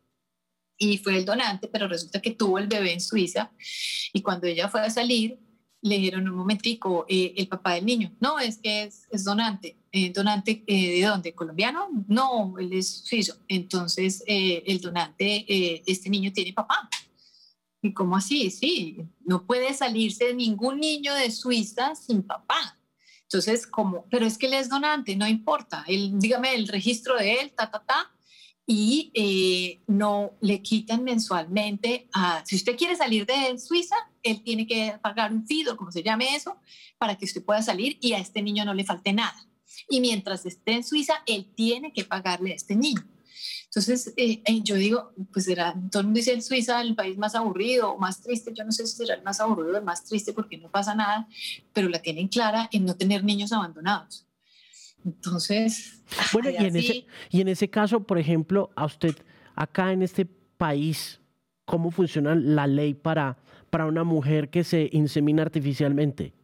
Y fue el donante, pero resulta que tuvo el bebé en Suiza y cuando ella fue a salir, le dijeron un momentico, eh, el papá del niño, no, es que es, es donante. Eh, ¿Donante eh, de dónde? ¿Colombiano? No, él es suizo. Entonces, el donante, este niño tiene papá. ¿Y cómo así? Sí, no puede salirse ningún niño de Suiza sin papá. Entonces, como, pero es que él es donante, no importa, él, dígame el registro de él, ta, ta, ta, y eh, no le quitan mensualmente a, si usted quiere salir de Suiza, él tiene que pagar un FIDO, como se llame eso, para que usted pueda salir y a este niño no le falte nada. Y mientras esté en Suiza, él tiene que pagarle a este niño. Entonces, eh, eh, yo digo, pues será, todo el mundo dice el Suiza el país más aburrido o más triste, yo no sé si será el más aburrido o el más triste porque no pasa nada, pero la tienen clara en no tener niños abandonados. Entonces, bueno, y en, ese, y en ese caso, por ejemplo, a usted, acá en este país, ¿cómo funciona la ley para, para una mujer que se insemina artificialmente?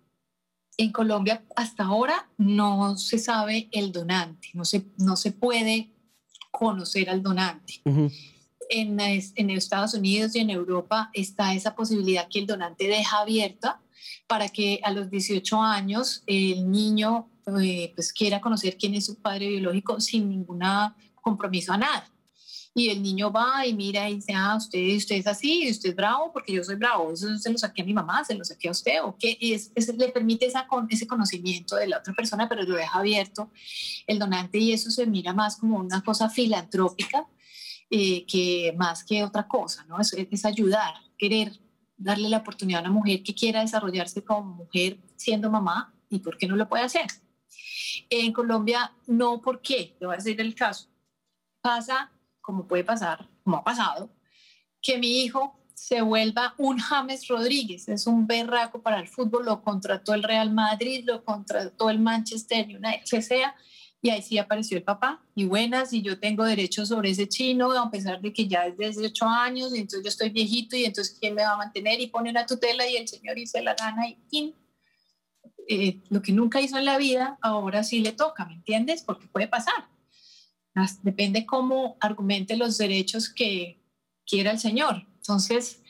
En Colombia hasta ahora no se sabe el donante, no se, no se puede conocer al donante. en, en, Estados Unidos y en Europa está esa posibilidad que el donante deja abierta para que a los 18 años el niño eh, pues quiera conocer quién es su padre biológico sin ningún compromiso a nada y el niño va y mira y dice, ah, usted, usted es así, usted es bravo porque yo soy bravo, eso se lo saqué a mi mamá, se lo saqué a usted, o qué, y es, le permite esa, ese conocimiento de la otra persona, pero lo deja abierto el donante y eso se mira más como una cosa filantrópica eh, que más que otra cosa, ¿no? Es, es ayudar, querer darle la oportunidad a una mujer que quiera desarrollarse como mujer siendo mamá y por qué no lo puede hacer. En Colombia, no, ¿por qué? Te voy a decir el caso. Pasa como puede pasar, como ha pasado, que mi hijo se vuelva un James Rodríguez, es un berraco para el fútbol, lo contrató el Real Madrid, lo contrató el Manchester United, que sea, Y ahí sí apareció el papá, y buenas, y yo tengo derecho sobre ese chino, a pesar de que ya es de 18 años, y entonces yo estoy viejito, y entonces ¿quién me va a mantener? Y pone una tutela, y el señor hizo la gana, y ¡pin! Eh, lo que nunca hizo en la vida, ahora sí le toca, ¿me entiendes? Porque puede pasar. Depende cómo argumente los derechos que quiera el señor. Entonces,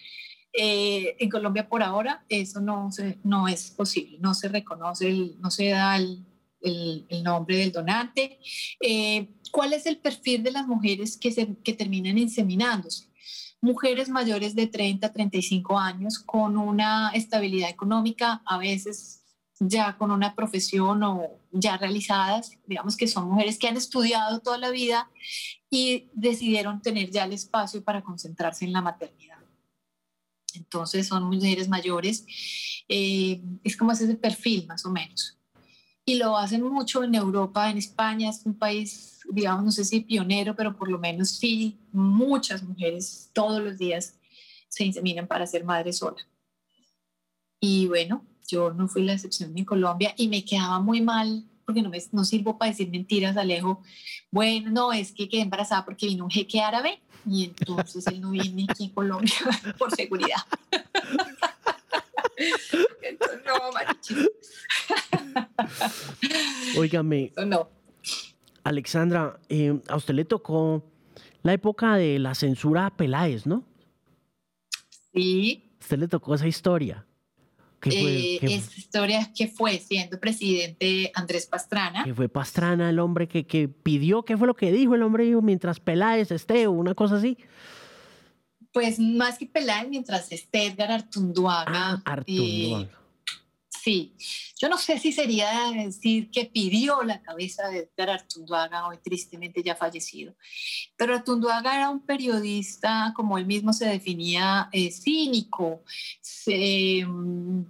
eh, en Colombia por ahora eso no, no es posible, no se reconoce, no se da el, nombre del donante. Eh, ¿Cuál es el perfil de las mujeres que, se, que terminan inseminándose? Mujeres mayores de 30, 35 años con una estabilidad económica, a veces ya con una profesión o ya realizadas, digamos que son mujeres que han estudiado toda la vida y decidieron tener ya el espacio para concentrarse en la maternidad. Entonces son mujeres mayores, eh, es como ese perfil más o menos. Y lo hacen mucho en Europa, en España, es un país, digamos, no sé si pionero, pero por lo menos sí, muchas mujeres todos los días se inseminan para ser madre sola. Y bueno, yo no fui la excepción en Colombia y me quedaba muy mal porque no, me, no sirvo para decir mentiras, Alejo. Bueno, no, es que quedé embarazada porque vino un jeque árabe y entonces él no viene aquí en Colombia por seguridad. entonces, no, marichis. Óigame. No. Alexandra, eh, a usted le tocó la época de la censura a Peláez, ¿no? Sí. A usted le tocó esa historia. Eh, esta historia que fue siendo presidente Andrés Pastrana. Que fue Pastrana el hombre que, que pidió, ¿qué fue lo que dijo el hombre? Dijo, mientras Peláez esté o una cosa así. Pues más que Peláez, mientras esté Edgar Artunduaga. Ah, Artunduaga. Sí, yo no sé si sería decir que pidió la cabeza de Edgar Artunduaga, hoy tristemente ya fallecido, pero Artunduaga era un periodista, como él mismo se definía, eh, cínico, mm,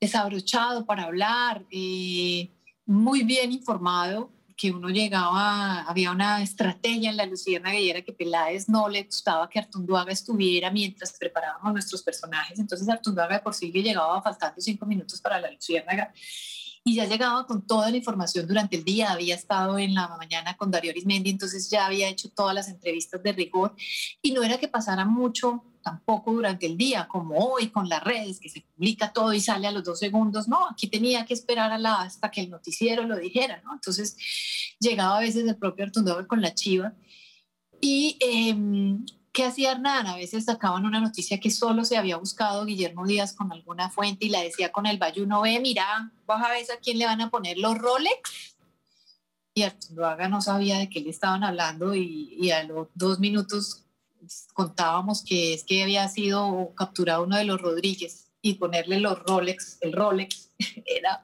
desabrochado para hablar, eh, muy bien informado, que uno llegaba, había una estrategia en la Luciérnaga y era que Peláez no le gustaba que Artunduaga estuviera mientras preparábamos nuestros personajes. Entonces Artunduaga por sí que llegaba faltando cinco minutos para la Luciérnaga y ya llegaba con toda la información durante el día, había estado en la mañana con Darío Arismendi, entonces ya había hecho todas las entrevistas de rigor y no era que pasara mucho tampoco durante el día, como hoy con las redes, que se publica todo y sale a los dos segundos. No, aquí tenía que esperar a la, hasta que el noticiero lo dijera, ¿no? Entonces llegaba a veces el propio Artundor con la chiva. ¿Y em, qué hacía Hernán? A veces sacaban una noticia que solo se había buscado Guillermo Díaz con alguna fuente y la decía con el Bayuno, ve, mira, vas a ver a quién le van a poner los Rolex. Y Artunduaga no sabía de qué le estaban hablando y, y a los dos minutos contábamos que es que había sido capturado uno de los Rodríguez y ponerle los Rolex, el Rolex era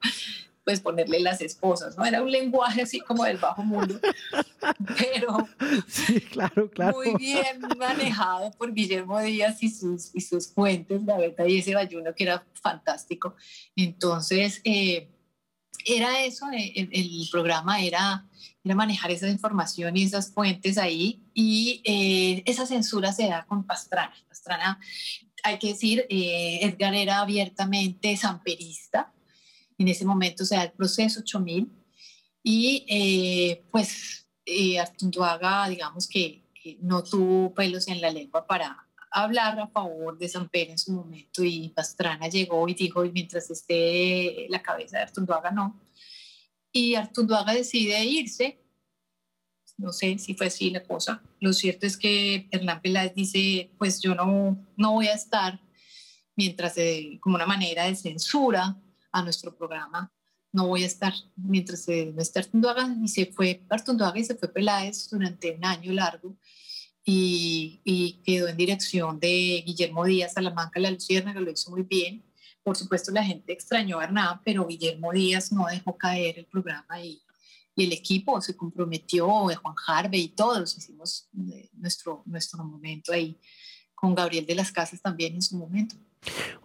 pues ponerle las esposas, ¿no? Era un lenguaje así como del bajo mundo, pero sí, claro, claro. muy bien manejado por Guillermo Díaz y sus, y sus fuentes, la verdad, y ese bayuno que era fantástico. Entonces, eh, era eso, eh, el, programa era, era, manejar esa información y esas fuentes ahí y eh, esa censura se da con Pastrana. Pastrana, hay que decir, eh, Edgar era abiertamente samperista, en ese momento se da el proceso 8000 y pues Artunduaga, digamos que, que no tuvo pelos en la lengua para hablar a favor de San Pedro en su momento y Pastrana llegó y dijo, mientras esté la cabeza de Artunduaga, no. Y Artunduaga decide irse. No sé si fue así la cosa. Lo cierto es que Hernán Peláez dice, pues yo no, no voy a estar mientras, como una manera de censura a nuestro programa, no voy a estar mientras no esté Artunduaga. Y se fue Artunduaga y se fue Peláez durante un año largo y, quedó en dirección de Guillermo Díaz Salamanca, la Lucierna, que lo hizo muy bien. Por supuesto, la gente extrañó a Hernán, pero Guillermo Díaz no dejó caer el programa y, el equipo se comprometió, Juan Harvey y todos hicimos eh, nuestro, nuestro momento ahí, con Gabriel de las Casas también en su momento.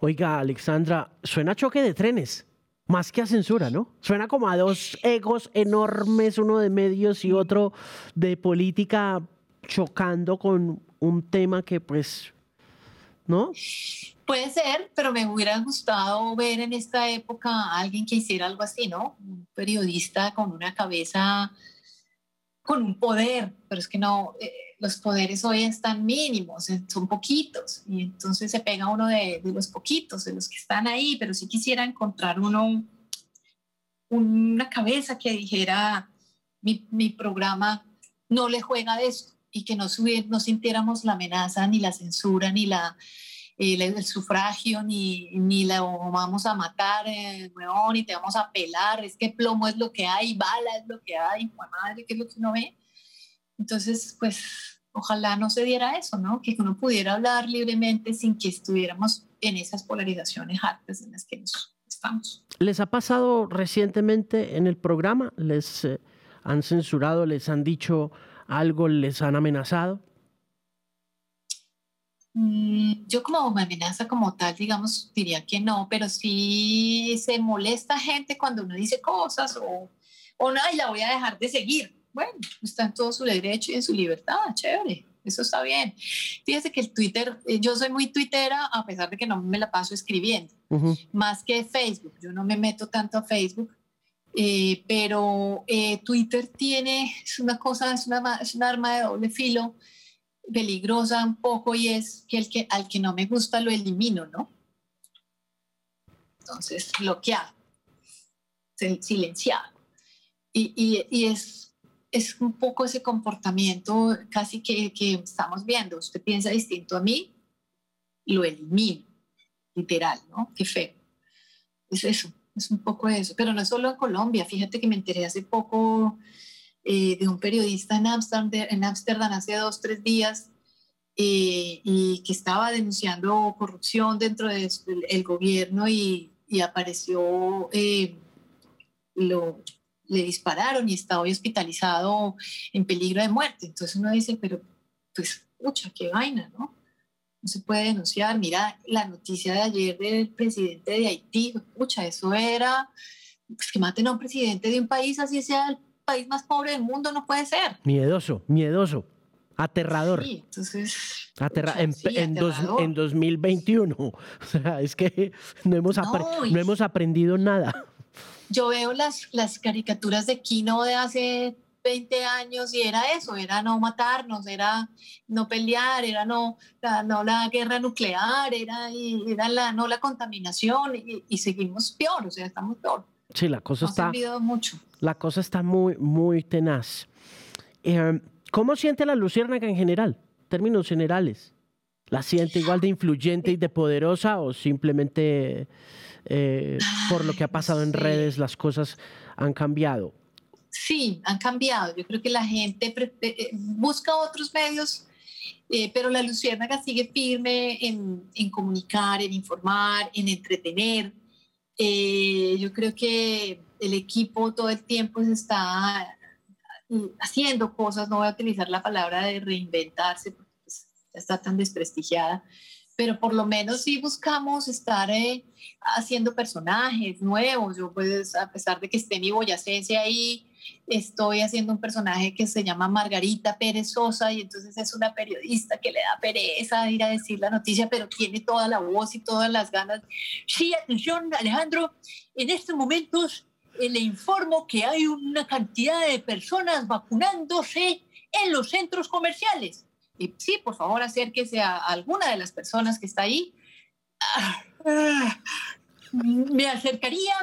Oiga, Alexandra, suena choque de trenes. Más que a censura, ¿no? Suena como a dos egos enormes, uno de medios y otro de política chocando con un tema que pues ¿no? Puede ser, pero me hubiera gustado ver en esta época a alguien que hiciera algo así, ¿no? Un periodista con una cabeza, con un poder, pero es que no, eh, los poderes hoy están mínimos, eh, son poquitos, y entonces se pega uno de, los poquitos, de los que están ahí, pero sí quisiera encontrar uno, una cabeza que dijera, mi, mi programa no le juega de esto y que no sintiéramos la amenaza, ni la censura, ni la, el, el sufragio, ni, ni la vamos a matar, eh, ni te vamos a pelar, es que plomo es lo que hay, bala es lo que hay, madre, ¿qué es lo que uno ve? Entonces, pues ojalá no se diera eso, ¿no? Que uno pudiera hablar libremente sin que estuviéramos en esas polarizaciones hartas en las que nos estamos. ¿Les ha pasado recientemente en el programa? ¿Les eh, han censurado, les han dicho algo, les han amenazado? Mm, yo como amenaza como tal, digamos, diría que no, pero sí se molesta gente cuando uno dice cosas o, o no, y la voy a dejar de seguir bueno, está en todo su derecho y en su libertad, chévere, eso está bien. Fíjese que el Twitter, eh, yo soy muy twittera a pesar de que no me la paso escribiendo, más que Facebook, yo no me meto tanto a Facebook, eh, pero eh, Twitter tiene, es una cosa, es una, es un arma de doble filo, peligrosa un poco y es que, el que al que no me gusta lo elimino, ¿no? Entonces, bloqueado, silenciado. Y, y, y es es un poco ese comportamiento casi que, que, estamos viendo. Usted piensa distinto a mí, lo elimino, literal, ¿no? Qué feo. Es eso, es un poco eso. Pero no es solo en Colombia. Fíjate que me enteré hace poco eh, de un periodista en Ámsterdam, en hace dos, tres días, eh, y que estaba denunciando corrupción dentro del de gobierno y, y apareció eh, lo le dispararon y está hoy hospitalizado en peligro de muerte. Entonces uno dice, pero pues, pucha, qué vaina, ¿no? No se puede denunciar. Mira la noticia de ayer del presidente de Haití, pucha, eso era, pues que maten a un presidente de un país, así sea el país más pobre del mundo, no puede ser. Miedoso, miedoso. Aterrador. Sí, entonces. Aterra en, en, dos, en, 2021. O sea, es que no hemos, no, no hemos aprendido nada yo veo las, las caricaturas de Kino de hace 20 años y era eso, era no matarnos, era no pelear, era no la, no la guerra nuclear, era, era la, no la contaminación y, seguimos peor, o sea, estamos peor. Sí, la cosa está... Ha mucho. La cosa está muy, muy tenaz. Eh, ¿Cómo siente la luciérnaga en general? Términos generales. ¿La siente igual de influyente y de poderosa o simplemente eh, por lo que ha pasado en redes, las cosas han cambiado. Sí, han cambiado. Yo creo que la gente eh, busca otros medios, eh, pero la Luciérnaga sigue firme en, en, comunicar, en informar, en entretener. Yo creo que el equipo todo el tiempo se está haciendo cosas, no voy a utilizar la palabra de reinventarse porque pues, ya está tan desprestigiada, pero por lo menos sí buscamos estar eh, haciendo personajes nuevos. Yo pues a pesar de que esté mi boyacense ahí, estoy haciendo un personaje que se llama Margarita Pérez Sosa y entonces es una periodista que le da pereza ir a decir la noticia, pero tiene toda la voz y todas las ganas. Sí, atención Alejandro, en estos momentos eh, le informo que hay una cantidad de personas vacunándose en los centros comerciales y sí, por favor, acérquese a alguna de las personas que está ahí. me acercaría,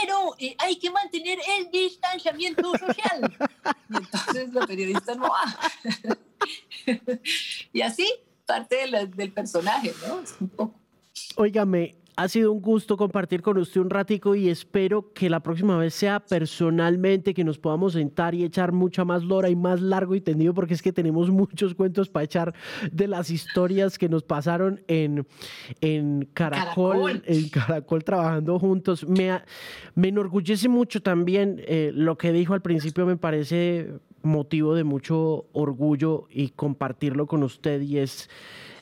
pero eh, hay que mantener el distanciamiento social. Y entonces la periodista no va. y así, parte del personaje, ¿no? Es un poco. Óigame, ha sido un gusto compartir con usted un ratico y espero que la próxima vez sea personalmente, que nos podamos sentar y echar mucha más lora y más largo y tendido, porque es que tenemos muchos cuentos para echar de las historias que nos pasaron en, en Caracol, en Caracol trabajando juntos. Me, me enorgullece mucho también eh, lo que dijo al principio, me parece motivo de mucho orgullo y compartirlo con usted y es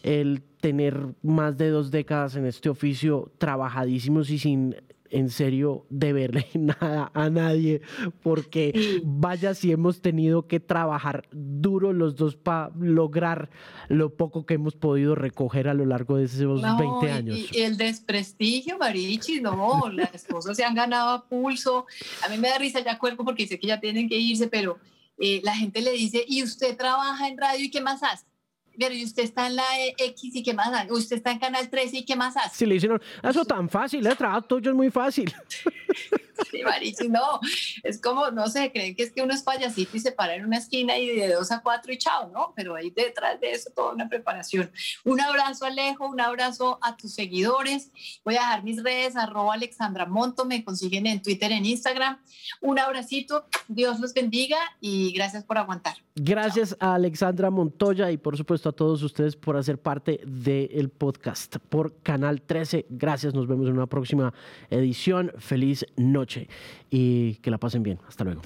el tener más de dos décadas en este oficio trabajadísimos y sin en serio deberle nada a nadie, porque vaya si hemos tenido que trabajar duro los dos para lograr lo poco que hemos podido recoger a lo largo de esos 20 años. Y, el desprestigio, Marichi, no, las cosas se han ganado a pulso. A mí me da risa ya cuerpo porque sé que ya tienen que irse, pero eh, la gente le dice, ¿y usted trabaja en radio y qué más hace? Pero y usted está en la X y qué más hace, usted está en Canal 13 y qué más hace. Sí, le dicen, eso tan fácil, el trabajo tuyo es muy fácil. Sí, Marichi, no, es como, no sé, creen que es que uno es payasito y se para en una esquina y de dos a cuatro y chao, ¿no? Pero ahí detrás de eso toda una preparación. Un abrazo Alejo, un abrazo a tus seguidores. Voy a dejar mis redes, arroba Alexandra Monto, me consiguen en Twitter, en Instagram. Un abracito, Dios los bendiga y gracias por aguantar. Gracias a Alexandra Montoya y por supuesto a todos ustedes por hacer parte del podcast por Canal 13. Gracias, nos vemos en una próxima edición. Feliz noche y que la pasen bien. Hasta luego.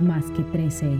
Más que 13.